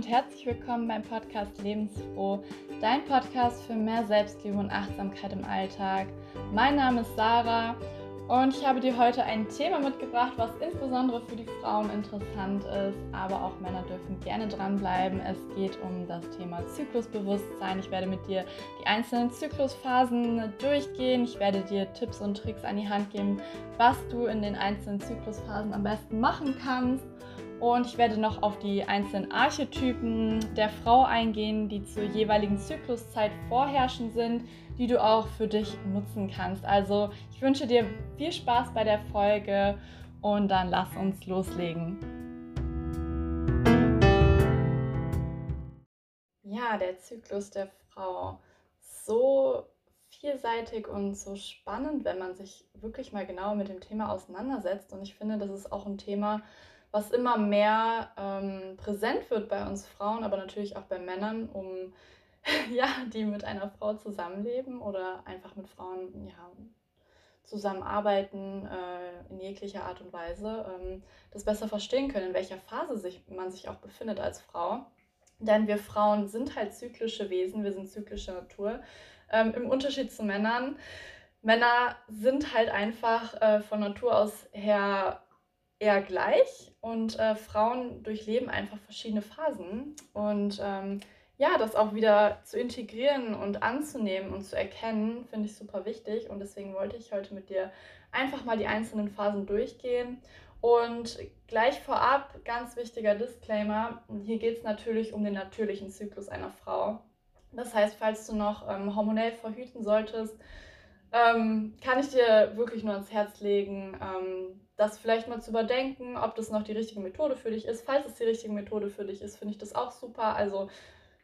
und herzlich willkommen beim Podcast Lebensfroh, dein Podcast für mehr Selbstliebe und Achtsamkeit im Alltag. Mein Name ist Sarah und ich habe dir heute ein Thema mitgebracht, was insbesondere für die Frauen interessant ist, aber auch Männer dürfen gerne dranbleiben. Es geht um das Thema Zyklusbewusstsein. Ich werde mit dir die einzelnen Zyklusphasen durchgehen. Ich werde dir Tipps und Tricks an die Hand geben, was du in den einzelnen Zyklusphasen am besten machen kannst. Und ich werde noch auf die einzelnen Archetypen der Frau eingehen, die zur jeweiligen Zykluszeit vorherrschend sind, die du auch für dich nutzen kannst. Also ich wünsche dir viel Spaß bei der Folge und dann lass uns loslegen. Ja, der Zyklus der Frau. So vielseitig und so spannend, wenn man sich wirklich mal genau mit dem Thema auseinandersetzt. Und ich finde, das ist auch ein Thema, was immer mehr ähm, präsent wird bei uns Frauen, aber natürlich auch bei Männern, um ja, die mit einer Frau zusammenleben oder einfach mit Frauen ja, zusammenarbeiten äh, in jeglicher Art und Weise, ähm, das besser verstehen können, in welcher Phase sich, man sich auch befindet als Frau. Denn wir Frauen sind halt zyklische Wesen, wir sind zyklische Natur. Ähm, Im Unterschied zu Männern. Männer sind halt einfach äh, von Natur aus her eher gleich und äh, Frauen durchleben einfach verschiedene Phasen. Und ähm, ja, das auch wieder zu integrieren und anzunehmen und zu erkennen, finde ich super wichtig. Und deswegen wollte ich heute mit dir einfach mal die einzelnen Phasen durchgehen. Und gleich vorab, ganz wichtiger Disclaimer, hier geht es natürlich um den natürlichen Zyklus einer Frau. Das heißt, falls du noch ähm, hormonell verhüten solltest, ähm, kann ich dir wirklich nur ans Herz legen, ähm, das vielleicht mal zu überdenken, ob das noch die richtige Methode für dich ist. Falls es die richtige Methode für dich ist, finde ich das auch super. Also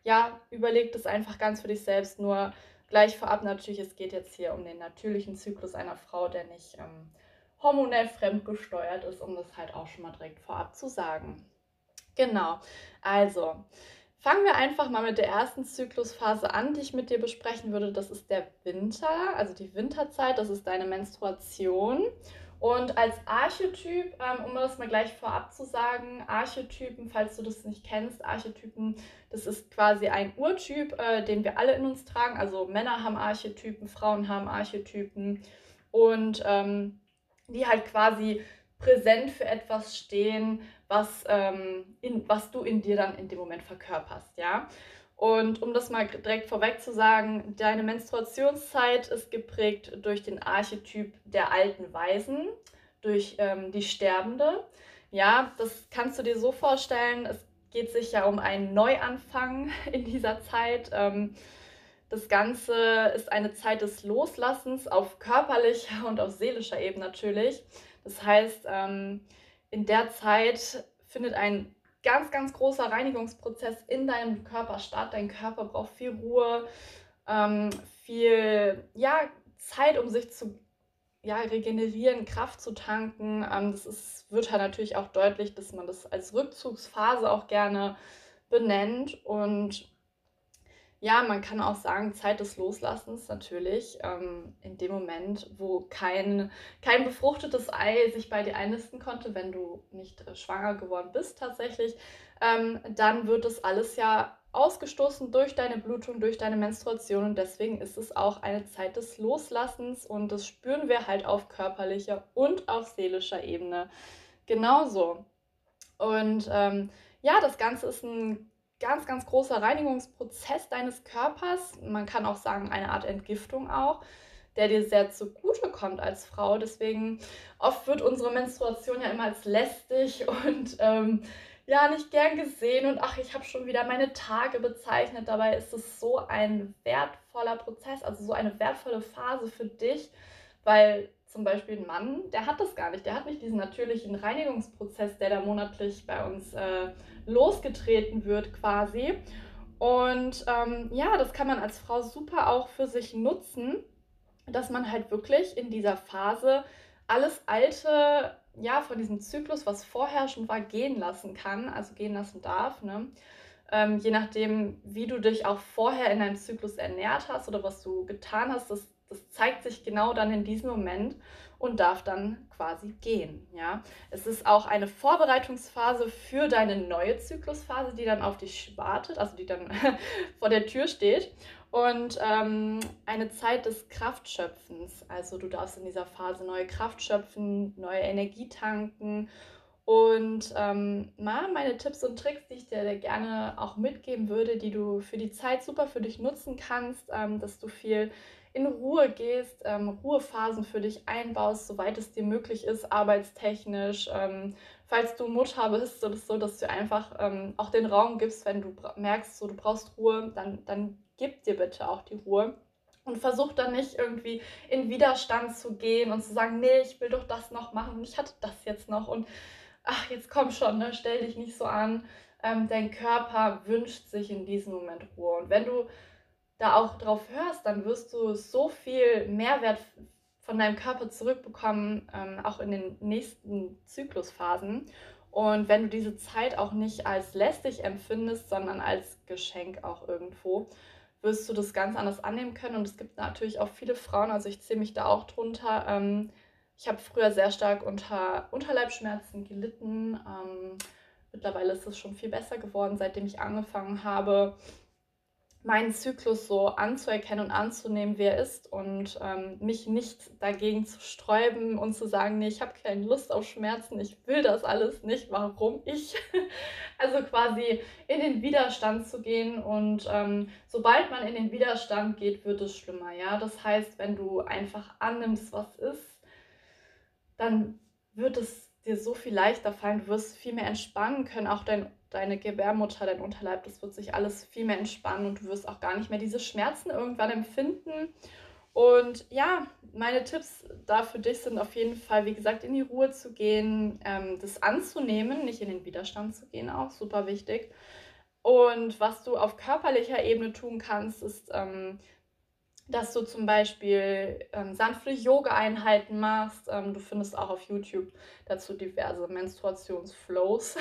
ja, überleg das einfach ganz für dich selbst. Nur gleich vorab natürlich, es geht jetzt hier um den natürlichen Zyklus einer Frau, der nicht ähm, hormonell fremdgesteuert ist, um das halt auch schon mal direkt vorab zu sagen. Genau, also fangen wir einfach mal mit der ersten Zyklusphase an, die ich mit dir besprechen würde. Das ist der Winter, also die Winterzeit, das ist deine Menstruation. Und als Archetyp, ähm, um das mal gleich vorab zu sagen, Archetypen, falls du das nicht kennst, Archetypen, das ist quasi ein Urtyp, äh, den wir alle in uns tragen. Also Männer haben Archetypen, Frauen haben Archetypen und ähm, die halt quasi präsent für etwas stehen, was, ähm, in, was du in dir dann in dem Moment verkörperst, ja. Und um das mal direkt vorweg zu sagen, deine Menstruationszeit ist geprägt durch den Archetyp der alten Weisen, durch ähm, die Sterbende. Ja, das kannst du dir so vorstellen, es geht sich ja um einen Neuanfang in dieser Zeit. Ähm, das Ganze ist eine Zeit des Loslassens auf körperlicher und auf seelischer Ebene natürlich. Das heißt, ähm, in der Zeit findet ein ganz, ganz großer Reinigungsprozess in deinem Körper statt. Dein Körper braucht viel Ruhe, ähm, viel ja, Zeit, um sich zu ja, regenerieren, Kraft zu tanken. Ähm, das ist, wird halt natürlich auch deutlich, dass man das als Rückzugsphase auch gerne benennt. Und ja, man kann auch sagen, Zeit des Loslassens natürlich. Ähm, in dem Moment, wo kein, kein befruchtetes Ei sich bei dir einnisten konnte, wenn du nicht äh, schwanger geworden bist tatsächlich, ähm, dann wird das alles ja ausgestoßen durch deine Blutung, durch deine Menstruation und deswegen ist es auch eine Zeit des Loslassens und das spüren wir halt auf körperlicher und auf seelischer Ebene genauso. Und ähm, ja, das Ganze ist ein ganz, ganz großer Reinigungsprozess deines Körpers. Man kann auch sagen, eine Art Entgiftung auch, der dir sehr zugute kommt als Frau. Deswegen oft wird unsere Menstruation ja immer als lästig und ähm, ja, nicht gern gesehen und ach, ich habe schon wieder meine Tage bezeichnet. Dabei ist es so ein wertvoller Prozess, also so eine wertvolle Phase für dich, weil zum Beispiel ein Mann, der hat das gar nicht. Der hat nicht diesen natürlichen Reinigungsprozess, der da monatlich bei uns äh, losgetreten wird quasi. Und ähm, ja, das kann man als Frau super auch für sich nutzen, dass man halt wirklich in dieser Phase alles Alte, ja, von diesem Zyklus, was vorher schon war, gehen lassen kann, also gehen lassen darf. Ne? Ähm, je nachdem, wie du dich auch vorher in deinem Zyklus ernährt hast oder was du getan hast, das das zeigt sich genau dann in diesem Moment. und darf dann quasi gehen. Ja? Es ist auch eine Vorbereitungsphase für deine neue Zyklusphase, die dann auf dich wartet, also die dann vor der Tür steht. Und ähm, eine Zeit des Kraftschöpfens. Also du darfst in dieser Phase neue Kraft schöpfen, neue Energie tanken. Und ähm, mal meine Tipps und Tricks, die ich dir gerne auch mitgeben würde, die du für die Zeit super für dich nutzen kannst, ähm, dass du viel in Ruhe gehst, ähm, Ruhephasen für dich einbaust, soweit es dir möglich ist, arbeitstechnisch. Ähm, falls du Mutter bist oder so, dass du einfach ähm, auch den Raum gibst, wenn du merkst, so, du brauchst Ruhe, dann, dann gib dir bitte auch die Ruhe. Und versuch dann nicht irgendwie in Widerstand zu gehen und zu sagen, nee, ich will doch das noch machen ich hatte das jetzt noch und ach, jetzt komm schon, ne, stell dich nicht so an. Ähm, dein Körper wünscht sich in diesem Moment Ruhe. Und wenn du da auch drauf hörst, dann wirst du so viel Mehrwert von deinem Körper zurückbekommen, ähm, auch in den nächsten Zyklusphasen. Und wenn du diese Zeit auch nicht als lästig empfindest, sondern als Geschenk auch irgendwo, wirst du das ganz anders annehmen können. Und es gibt natürlich auch viele Frauen, also ich zähle mich da auch drunter. Ähm, ich habe früher sehr stark unter Unterleibschmerzen gelitten. Ähm, mittlerweile ist es schon viel besser geworden, seitdem ich angefangen habe, meinen Zyklus so anzuerkennen und anzunehmen, wer ist und ähm, mich nicht dagegen zu sträuben und zu sagen, nee, ich habe keine Lust auf Schmerzen, ich will das alles nicht, warum ich? also quasi in den Widerstand zu gehen und ähm, sobald man in den Widerstand geht, wird es schlimmer, ja. Das heißt, wenn du einfach annimmst, was ist, dann wird es dir so viel leichter fallen, du wirst viel mehr entspannen können, auch dein deine Gebärmutter, dein Unterleib, das wird sich alles viel mehr entspannen und du wirst auch gar nicht mehr diese Schmerzen irgendwann empfinden. Und ja, meine Tipps da für dich sind auf jeden Fall, wie gesagt, in die Ruhe zu gehen, ähm, das anzunehmen, nicht in den Widerstand zu gehen, auch super wichtig. Und was du auf körperlicher Ebene tun kannst, ist ähm, dass du zum Beispiel ähm, sanfte Yoga-Einheiten machst. Ähm, du findest auch auf YouTube dazu diverse Menstruationsflows.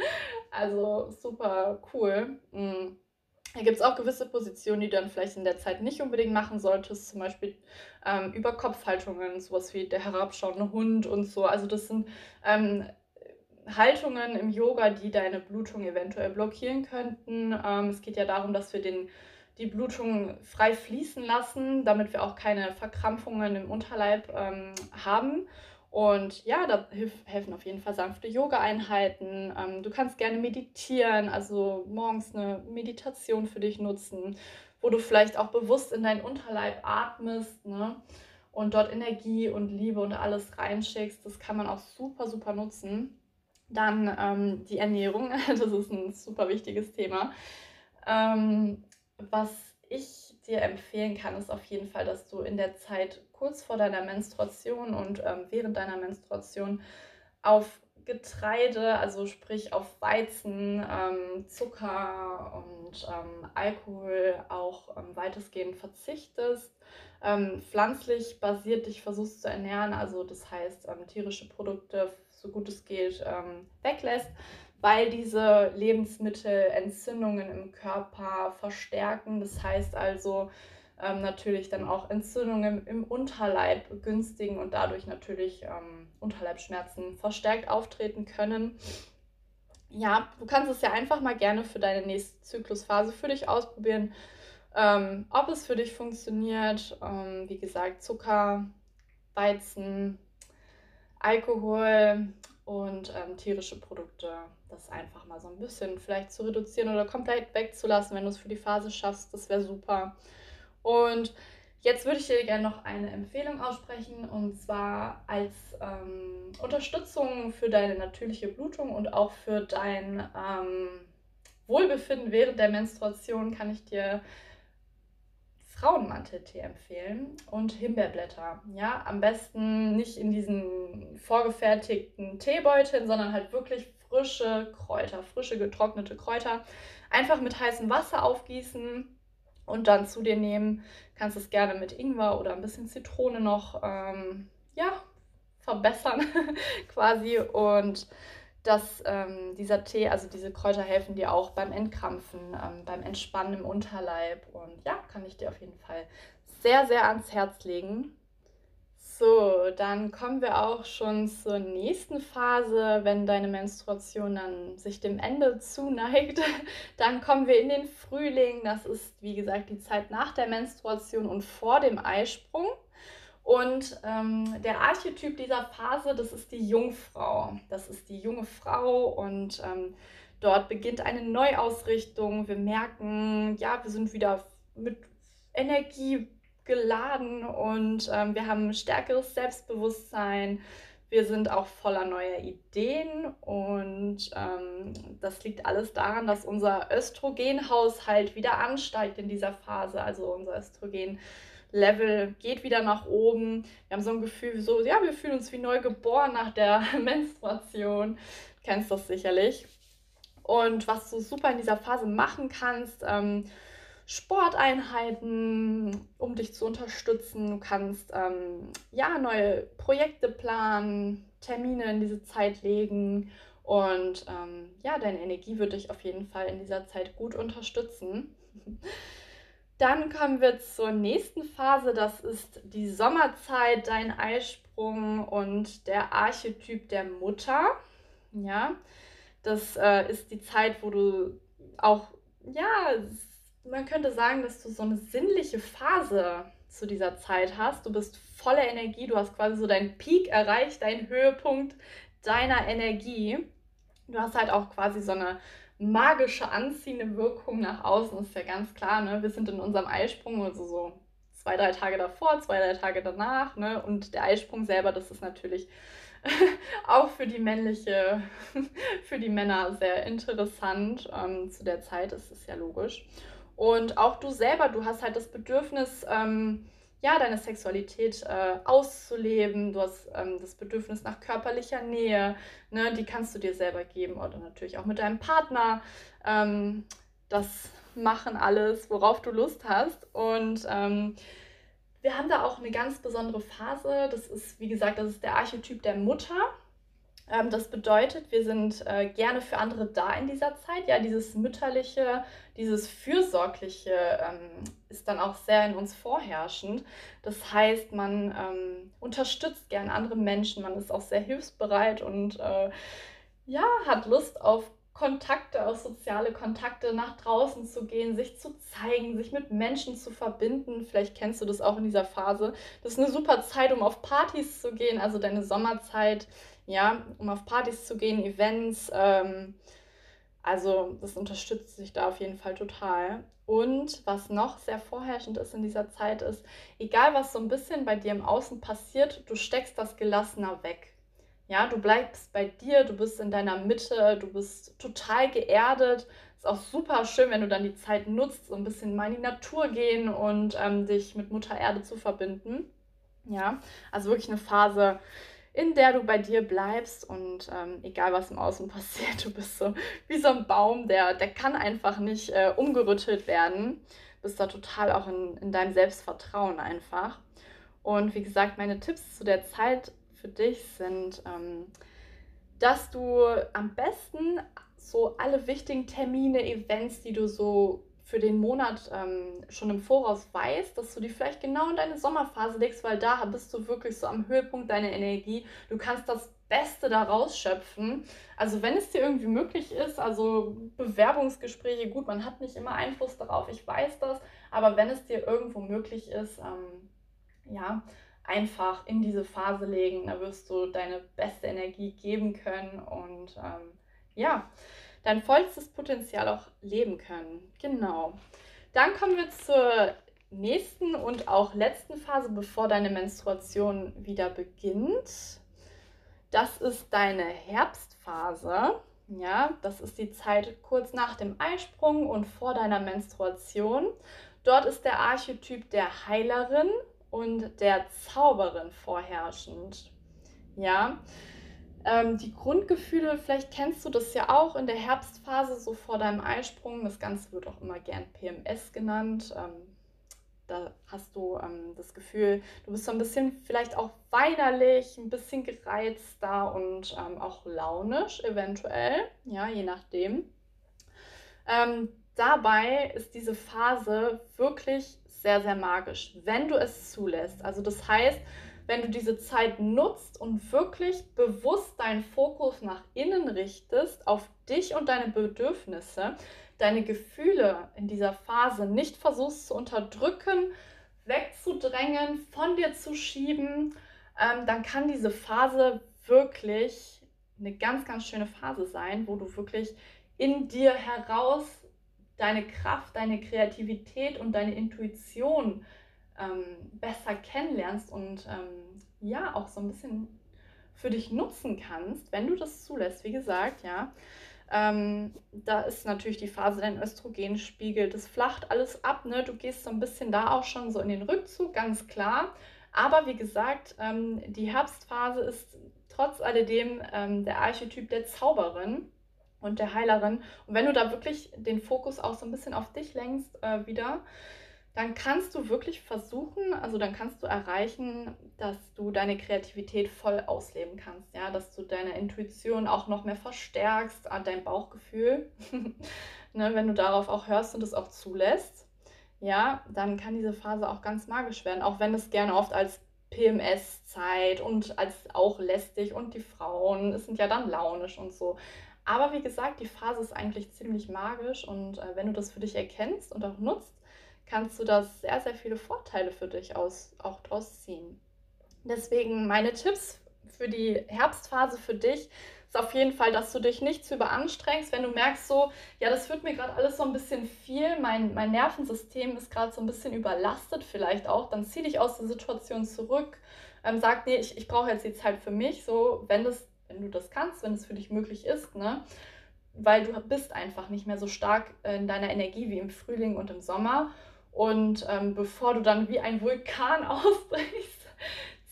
also super cool. Mhm. Da gibt es auch gewisse Positionen, die du dann vielleicht in der Zeit nicht unbedingt machen solltest, zum Beispiel ähm, Überkopfhaltungen, sowas wie der herabschauende Hund und so. Also das sind ähm, Haltungen im Yoga, die deine Blutung eventuell blockieren könnten. Ähm, es geht ja darum, dass wir den die Blutung frei fließen lassen, damit wir auch keine Verkrampfungen im Unterleib ähm, haben. Und ja, da helfen auf jeden Fall sanfte Yoga-Einheiten. Ähm, du kannst gerne meditieren, also morgens eine Meditation für dich nutzen, wo du vielleicht auch bewusst in deinen Unterleib atmest ne? und dort Energie und Liebe und alles reinschickst. Das kann man auch super, super nutzen. Dann ähm, die Ernährung, das ist ein super wichtiges Thema. Ähm, was ich dir empfehlen kann, ist auf jeden Fall, dass du in der Zeit kurz vor deiner Menstruation und ähm, während deiner Menstruation auf Getreide, also sprich auf Weizen, ähm, Zucker und ähm, Alkohol auch ähm, weitestgehend verzichtest, ähm, pflanzlich basiert dich versuchst zu ernähren, also das heißt ähm, tierische Produkte so gut es geht weglässt weil diese Lebensmittel Entzündungen im Körper verstärken. Das heißt also ähm, natürlich dann auch Entzündungen im Unterleib begünstigen und dadurch natürlich ähm, Unterleibschmerzen verstärkt auftreten können. Ja, du kannst es ja einfach mal gerne für deine nächste Zyklusphase für dich ausprobieren, ähm, ob es für dich funktioniert. Ähm, wie gesagt, Zucker, Weizen, Alkohol und ähm, tierische Produkte das einfach mal so ein bisschen vielleicht zu reduzieren oder komplett wegzulassen, wenn du es für die Phase schaffst. Das wäre super. Und jetzt würde ich dir gerne noch eine Empfehlung aussprechen und zwar als ähm, Unterstützung für deine natürliche Blutung und auch für dein ähm, Wohlbefinden während der Menstruation kann ich dir Frauenmanteltee empfehlen und Himbeerblätter. Ja, am besten nicht in diesen vorgefertigten Teebeuteln, sondern halt wirklich frische Kräuter, frische getrocknete Kräuter. Einfach mit heißem Wasser aufgießen und dann zu dir nehmen. Kannst es gerne mit Ingwer oder ein bisschen Zitrone noch ähm, ja, verbessern quasi. Und dass ähm, dieser Tee, also diese Kräuter helfen dir auch beim Entkrampfen, ähm, beim Entspannen im Unterleib. Und ja, kann ich dir auf jeden Fall sehr, sehr ans Herz legen. So, dann kommen wir auch schon zur nächsten Phase. Wenn deine Menstruation dann sich dem Ende zuneigt, dann kommen wir in den Frühling. Das ist, wie gesagt, die Zeit nach der Menstruation und vor dem Eisprung. Und ähm, der Archetyp dieser Phase, das ist die Jungfrau. Das ist die junge Frau und ähm, dort beginnt eine Neuausrichtung. Wir merken, ja, wir sind wieder mit Energie geladen und ähm, wir haben stärkeres Selbstbewusstsein. Wir sind auch voller neuer Ideen und ähm, das liegt alles daran, dass unser Östrogenhaushalt wieder ansteigt in dieser Phase. Also unser Östrogen-Level geht wieder nach oben. Wir haben so ein Gefühl, so, ja, wir fühlen uns wie neu geboren nach der Menstruation. Du kennst das sicherlich. Und was du super in dieser Phase machen kannst, ähm, Sporteinheiten, um dich zu unterstützen. Du kannst ähm, ja neue Projekte planen, Termine in diese Zeit legen und ähm, ja, deine Energie wird dich auf jeden Fall in dieser Zeit gut unterstützen. Dann kommen wir zur nächsten Phase, das ist die Sommerzeit, dein Eisprung und der Archetyp der Mutter. Ja, das äh, ist die Zeit, wo du auch ja man könnte sagen, dass du so eine sinnliche Phase zu dieser Zeit hast. Du bist voller Energie, du hast quasi so deinen Peak erreicht, deinen Höhepunkt deiner Energie. Du hast halt auch quasi so eine magische anziehende Wirkung nach außen, ist ja ganz klar. Ne? Wir sind in unserem Eisprung, also so zwei, drei Tage davor, zwei, drei Tage danach. Ne? Und der Eisprung selber, das ist natürlich auch für die männliche, für die Männer sehr interessant. Ähm, zu der Zeit ist es ja logisch. Und auch du selber, du hast halt das Bedürfnis, ähm, ja, deine Sexualität äh, auszuleben. Du hast ähm, das Bedürfnis nach körperlicher Nähe, ne? die kannst du dir selber geben oder natürlich auch mit deinem Partner. Ähm, das machen alles, worauf du Lust hast. Und ähm, wir haben da auch eine ganz besondere Phase. Das ist, wie gesagt, das ist der Archetyp der Mutter. Ähm, das bedeutet, wir sind äh, gerne für andere da in dieser Zeit. Ja, dieses mütterliche, dieses fürsorgliche ähm, ist dann auch sehr in uns vorherrschend. Das heißt, man ähm, unterstützt gern andere Menschen, man ist auch sehr hilfsbereit und äh, ja, hat Lust auf Kontakte, auf soziale Kontakte, nach draußen zu gehen, sich zu zeigen, sich mit Menschen zu verbinden. Vielleicht kennst du das auch in dieser Phase. Das ist eine super Zeit, um auf Partys zu gehen, also deine Sommerzeit ja, um auf Partys zu gehen, Events. Ähm, also das unterstützt sich da auf jeden Fall total. Und was noch sehr vorherrschend ist in dieser Zeit ist, egal was so ein bisschen bei dir im Außen passiert, du steckst das gelassener weg. Ja, du bleibst bei dir, du bist in deiner Mitte, du bist total geerdet. Ist auch super schön, wenn du dann die Zeit nutzt, so ein bisschen mal in die Natur gehen und ähm, dich mit Mutter Erde zu verbinden. Ja, also wirklich eine Phase, in der du bei dir bleibst und ähm, egal was im Außen passiert, du bist so wie so ein Baum, der, der kann einfach nicht äh, umgerüttelt werden. Bist da total auch in, in deinem Selbstvertrauen einfach. Und wie gesagt, meine Tipps zu der Zeit für dich sind, ähm, dass du am besten so alle wichtigen Termine, Events, die du so für den Monat ähm, schon im Voraus weißt, dass du die vielleicht genau in deine Sommerphase legst, weil da bist du wirklich so am Höhepunkt deiner Energie. Du kannst das Beste daraus schöpfen. Also wenn es dir irgendwie möglich ist, also Bewerbungsgespräche, gut, man hat nicht immer Einfluss darauf, ich weiß das, aber wenn es dir irgendwo möglich ist, ähm, ja, einfach in diese Phase legen, da wirst du deine beste Energie geben können und ähm, ja, dein vollstes Potenzial auch leben können. Genau. Dann kommen wir zur nächsten und auch letzten Phase, bevor deine Menstruation wieder beginnt. Das ist deine Herbstphase. Ja, das ist die Zeit kurz nach dem Eisprung und vor deiner Menstruation. Dort ist der Archetyp der Heilerin und der Zauberin vorherrschend. Ja, ähm, die Grundgefühle, vielleicht kennst du das ja auch in der Herbstphase, so vor deinem Eisprung. Das Ganze wird auch immer gern PMS genannt. Ähm, da hast du ähm, das Gefühl, du bist so ein bisschen vielleicht auch weinerlich, ein bisschen gereizter und ähm, auch launisch eventuell, ja, je nachdem. Ähm, dabei ist diese Phase wirklich sehr, sehr magisch, wenn du es zulässt. Also das heißt, wenn du diese Zeit nutzt und wirklich bewusst deinen Fokus nach innen richtest, auf dich und deine Bedürfnisse, deine Gefühle in dieser Phase nicht versuchst zu unterdrücken, wegzudrängen, von dir zu schieben, ähm, dann kann diese Phase wirklich eine ganz, ganz schöne Phase sein, wo du wirklich in dir heraus deine Kraft, deine Kreativität und deine Intuition ähm, besser kennenlernst und ähm, ja, auch so ein bisschen für dich nutzen kannst, wenn du das zulässt. Wie gesagt, ja, ähm, da ist natürlich die Phase, dein Östrogenspiegel, das flacht alles ab. Ne? Du gehst so ein bisschen da auch schon so in den Rückzug, ganz klar. Aber wie gesagt, ähm, die Herbstphase ist trotz alledem ähm, der Archetyp der Zauberin und der Heilerin. Und wenn du da wirklich den Fokus auch so ein bisschen auf dich lenkst äh, wieder, dann kannst du wirklich versuchen, also dann kannst du erreichen, dass du deine Kreativität voll ausleben kannst, ja, dass du deine Intuition auch noch mehr verstärkst, dein Bauchgefühl, ne, wenn du darauf auch hörst und es auch zulässt, ja, dann kann diese Phase auch ganz magisch werden, auch wenn es gerne oft als PMS-Zeit und als auch lästig und die Frauen sind ja dann launisch und so. Aber wie gesagt, die Phase ist eigentlich ziemlich magisch und äh, wenn du das für dich erkennst und auch nutzt, kannst du da sehr, sehr viele Vorteile für dich aus, auch draus ziehen. Deswegen meine Tipps für die Herbstphase für dich ist auf jeden Fall, dass du dich nicht zu überanstrengst, wenn du merkst so, ja, das wird mir gerade alles so ein bisschen viel, mein, mein Nervensystem ist gerade so ein bisschen überlastet vielleicht auch, dann zieh dich aus der Situation zurück, ähm, sag, nee, ich, ich brauche jetzt die Zeit für mich, so, wenn das, wenn du das kannst, wenn es für dich möglich ist, ne, weil du bist einfach nicht mehr so stark in deiner Energie wie im Frühling und im Sommer und ähm, bevor du dann wie ein Vulkan ausbrichst,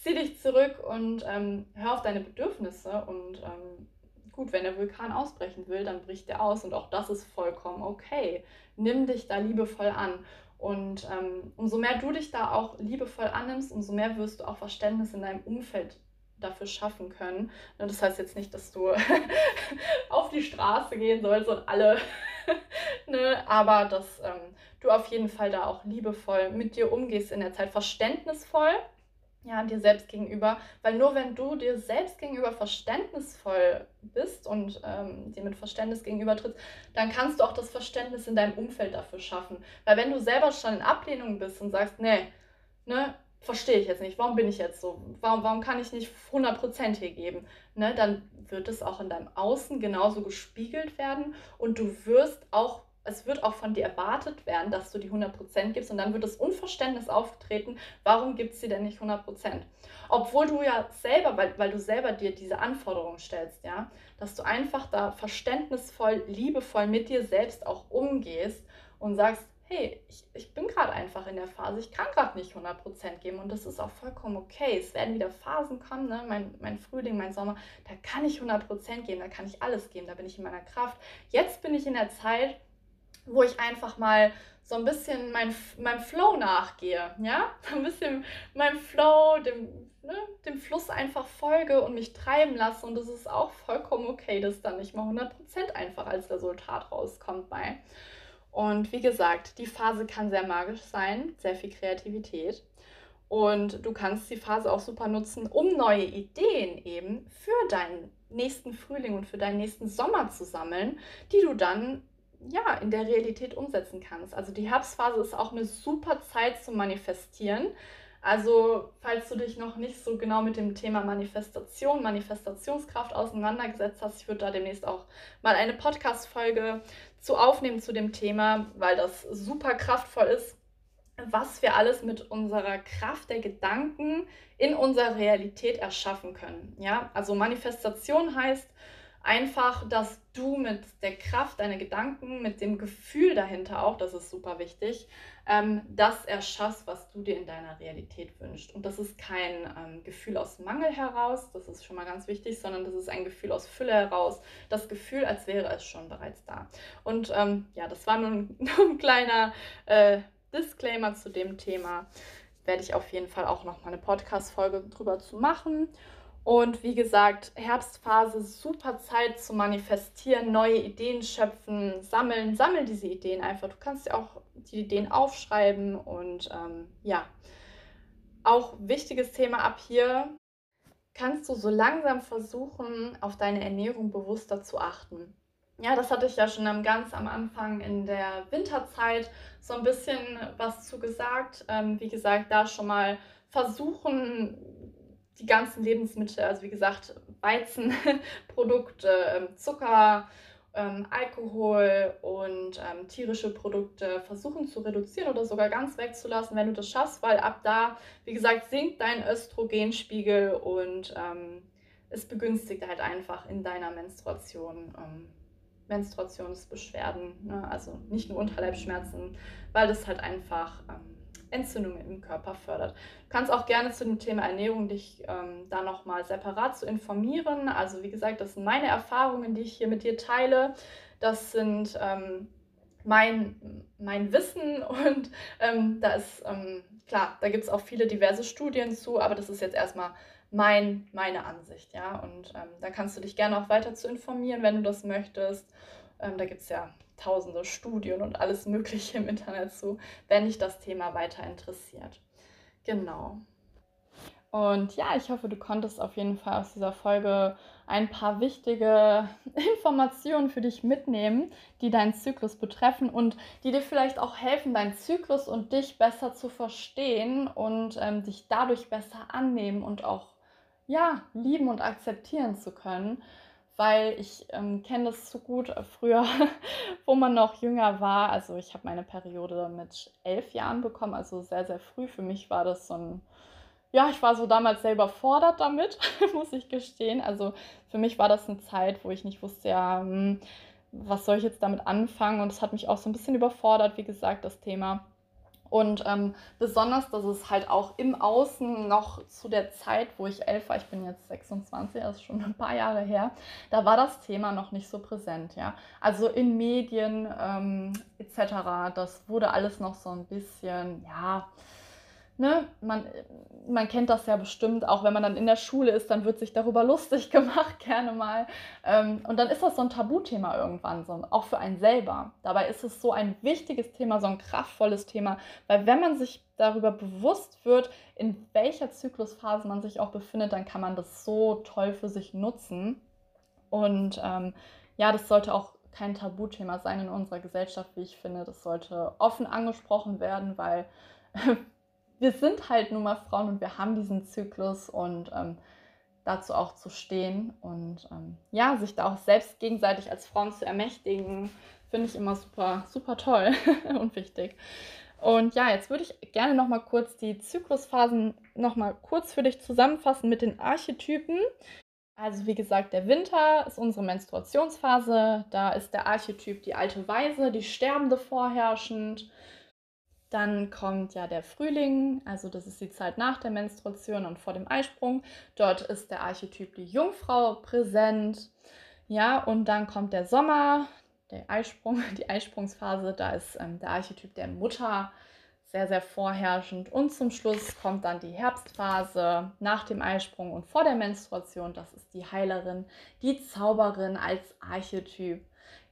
zieh dich zurück und ähm, hör auf deine Bedürfnisse. Und ähm, gut, wenn der Vulkan ausbrechen will, dann bricht er aus. Und auch das ist vollkommen okay. Nimm dich da liebevoll an. Und ähm, umso mehr du dich da auch liebevoll annimmst, umso mehr wirst du auch Verständnis in deinem Umfeld dafür schaffen können. Ne, das heißt jetzt nicht, dass du auf die Straße gehen sollst und alle, ne, aber dass ähm, du auf jeden Fall da auch liebevoll mit dir umgehst in der Zeit, verständnisvoll, ja, dir selbst gegenüber, weil nur wenn du dir selbst gegenüber verständnisvoll bist und ähm, dir mit Verständnis gegenüber trittst, dann kannst du auch das Verständnis in deinem Umfeld dafür schaffen. Weil wenn du selber schon in Ablehnung bist und sagst, nee, ne, verstehe ich jetzt nicht, warum bin ich jetzt so, warum, warum kann ich nicht 100% hier geben, ne, dann wird es auch in deinem Außen genauso gespiegelt werden und du wirst auch es wird auch von dir erwartet werden, dass du die 100% gibst und dann wird das Unverständnis auftreten, warum gibt sie denn nicht 100%? Obwohl du ja selber, weil, weil du selber dir diese Anforderungen stellst, ja, dass du einfach da verständnisvoll, liebevoll mit dir selbst auch umgehst und sagst, hey, ich, ich bin gerade einfach in der Phase, ich kann gerade nicht 100% geben und das ist auch vollkommen okay. Es werden wieder Phasen kommen, ne? mein, mein Frühling, mein Sommer, da kann ich 100% geben, da kann ich alles geben, da bin ich in meiner Kraft. Jetzt bin ich in der Zeit, wo ich einfach mal so ein bisschen mein, meinem Flow nachgehe, ja, ein bisschen meinem Flow, dem, ne, dem Fluss einfach folge und mich treiben lasse und das ist auch vollkommen okay, dass dann nicht mal 100% einfach als Resultat rauskommt bei. Und wie gesagt, die Phase kann sehr magisch sein, sehr viel Kreativität. Und du kannst die Phase auch super nutzen, um neue Ideen eben für deinen nächsten Frühling und für deinen nächsten Sommer zu sammeln, die du dann ja, in der Realität umsetzen kannst. Also die Herbstphase ist auch eine super Zeit zum Manifestieren. Also, falls du dich noch nicht so genau mit dem Thema Manifestation, Manifestationskraft auseinandergesetzt hast, ich würde da demnächst auch mal eine Podcast-Folge zu aufnehmen zu dem Thema, weil das super kraftvoll ist, was wir alles mit unserer Kraft der Gedanken in unserer Realität erschaffen können. Ja, also Manifestation heißt, einfach, dass du mit der Kraft deiner Gedanken, mit dem Gefühl dahinter auch, das ist super wichtig, ähm, das erschaffst, was du dir in deiner Realität wünschst. Und das ist kein ähm, Gefühl aus Mangel heraus, das ist schon mal ganz wichtig, sondern das ist ein Gefühl aus Fülle heraus, das Gefühl, als wäre es schon bereits da. Und ähm, ja, das war nun nur ein kleiner äh, Disclaimer zu dem Thema. Werde ich auf jeden Fall auch noch mal eine Podcast-Folge drüber zu machen. Und wie gesagt, Herbstphase, super Zeit zu manifestieren, neue Ideen schöpfen, sammeln. Sammel diese Ideen einfach. Du kannst ja auch die Ideen aufschreiben und ähm, ja, auch wichtiges Thema ab hier, kannst du so langsam versuchen, auf deine Ernährung bewusster zu achten. Ja, das hatte ich ja schon ganz am Anfang in der Winterzeit so ein bisschen was zu gesagt. Ähm, wie gesagt, da schon mal versuchen, die ganzen Lebensmittel, also wie gesagt, Weizenprodukte, ähm, Zucker, ähm, Alkohol und ähm, tierische Produkte versuchen zu reduzieren oder sogar ganz wegzulassen, wenn du das schaffst, weil ab da, wie gesagt, sinkt dein Östrogenspiegel und ähm, es begünstigt halt einfach in deiner Menstruation ähm, Menstruationsbeschwerden, ne? also nicht nur Unterleibsschmerzen, weil das halt einfach ähm, Entzündungen im Körper fördert. Du kannst auch gerne zu dem Thema Ernährung dich ähm, da nochmal separat zu informieren. Also wie gesagt, das sind meine Erfahrungen, die ich hier mit dir teile. Das sind ähm, mein, mein Wissen und ähm, da ist, ähm, klar, da gibt es auch viele diverse Studien zu, aber das ist jetzt erstmal mein, meine Ansicht, ja. Und ähm, da kannst du dich gerne auch weiter zu informieren, wenn du das möchtest. Ähm, da gibt es ja tausende Studien und alles Mögliche im Internet zu, wenn dich das Thema weiter interessiert. Genau. Und ja, ich hoffe, du konntest auf jeden Fall aus dieser Folge ein paar wichtige Informationen für dich mitnehmen, die deinen Zyklus betreffen und die dir vielleicht auch helfen, deinen Zyklus und dich besser zu verstehen und ähm, dich dadurch besser annehmen und auch ja, lieben und akzeptieren zu können weil ich ähm, kenne das so gut äh, früher, wo man noch jünger war. Also ich habe meine Periode mit elf Jahren bekommen, also sehr, sehr früh. Für mich war das so ein, ja, ich war so damals sehr überfordert damit, muss ich gestehen. Also für mich war das eine Zeit, wo ich nicht wusste, ja, hm, was soll ich jetzt damit anfangen? Und es hat mich auch so ein bisschen überfordert, wie gesagt, das Thema. Und ähm, besonders, dass es halt auch im Außen noch zu der Zeit, wo ich elf war, ich bin jetzt 26, das ist schon ein paar Jahre her, da war das Thema noch nicht so präsent, ja. Also in Medien ähm, etc., das wurde alles noch so ein bisschen, ja, ne, man, man kennt das ja bestimmt, auch wenn man dann in der Schule ist, dann wird sich darüber lustig gemacht, gerne mal. Ähm, und dann ist das so ein Tabuthema irgendwann, so, auch für einen selber. Dabei ist es so ein wichtiges Thema, so ein kraftvolles Thema, weil wenn man sich darüber bewusst wird, in welcher Zyklusphase man sich auch befindet, dann kann man das so toll für sich nutzen. Und ähm, ja, das sollte auch kein Tabuthema sein in unserer Gesellschaft, wie ich finde. Das sollte offen angesprochen werden, weil wir sind halt nun mal Frauen und wir haben diesen Zyklus und ähm, dazu auch zu stehen und ähm, ja, sich da auch selbst gegenseitig als Frauen zu ermächtigen, finde ich immer super, super toll und wichtig. Und ja, jetzt würde ich gerne noch mal kurz die Zyklusphasen noch mal kurz für dich zusammenfassen mit den Archetypen. Also wie gesagt, der Winter ist unsere Menstruationsphase. Da ist der Archetyp die alte Weise, die Sterbende vorherrschend. Dann kommt ja der Frühling, also das ist die Zeit nach der Menstruation und vor dem Eisprung. Dort ist der Archetyp die Jungfrau präsent. Ja, und dann kommt der Sommer, der Eisprung, die Eisprungsphase. Da ist ähm, der Archetyp der Mutter sehr, sehr vorherrschend. Und zum Schluss kommt dann die Herbstphase nach dem Eisprung und vor der Menstruation. Das ist die Heilerin, die Zauberin als Archetyp.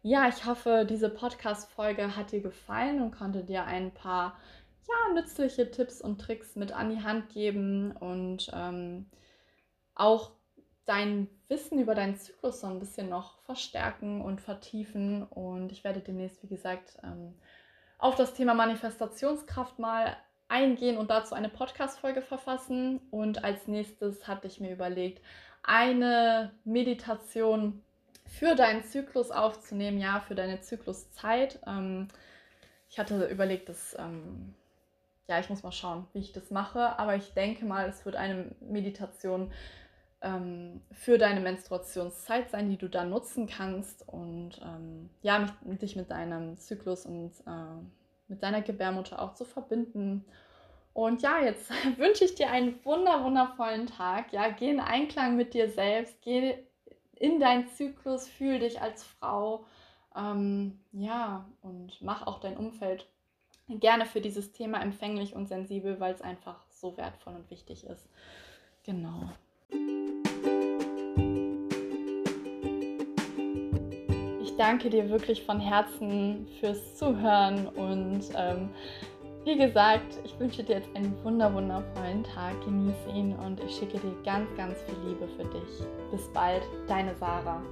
Ja, ich hoffe, diese Podcast-Folge hat dir gefallen und konnte dir ein paar ja, nützliche Tipps und Tricks mit an die Hand geben und ähm, auch dein Wissen über deinen Zyklus so ein bisschen noch verstärken und vertiefen. Und ich werde demnächst, wie gesagt, ähm, auf das Thema Manifestationskraft mal eingehen und dazu eine Podcast-Folge verfassen. Und als nächstes hatte ich mir überlegt, eine Meditation für deinen Zyklus aufzunehmen, ja, für deine Zykluszeit. Ähm, ich hatte überlegt, dass, ähm, ja, ich muss mal schauen, wie ich das mache, aber ich denke mal, es wird eine Meditation ähm, für deine Menstruationszeit sein, die du dann nutzen kannst und ähm, ja, mich, dich mit deinem Zyklus und äh, mit deiner Gebärmutter auch zu verbinden. Und ja, jetzt wünsche ich dir einen wunder, wundervollen Tag. Ja, geh in Einklang mit dir selbst, geh in deinen Zyklus, fühl dich als Frau. Ähm, ja, und mach auch dein Umfeld gerne für dieses Thema empfänglich und sensibel, weil es einfach so wertvoll und wichtig ist. Genau. Ich danke dir wirklich von Herzen fürs Zuhören und ähm, Wie gesagt, ich wünsche dir jetzt einen wunder wundervollen Tag, genieße ihn und ich schicke dir ganz, ganz viel Liebe für dich. Bis bald, deine Sarah.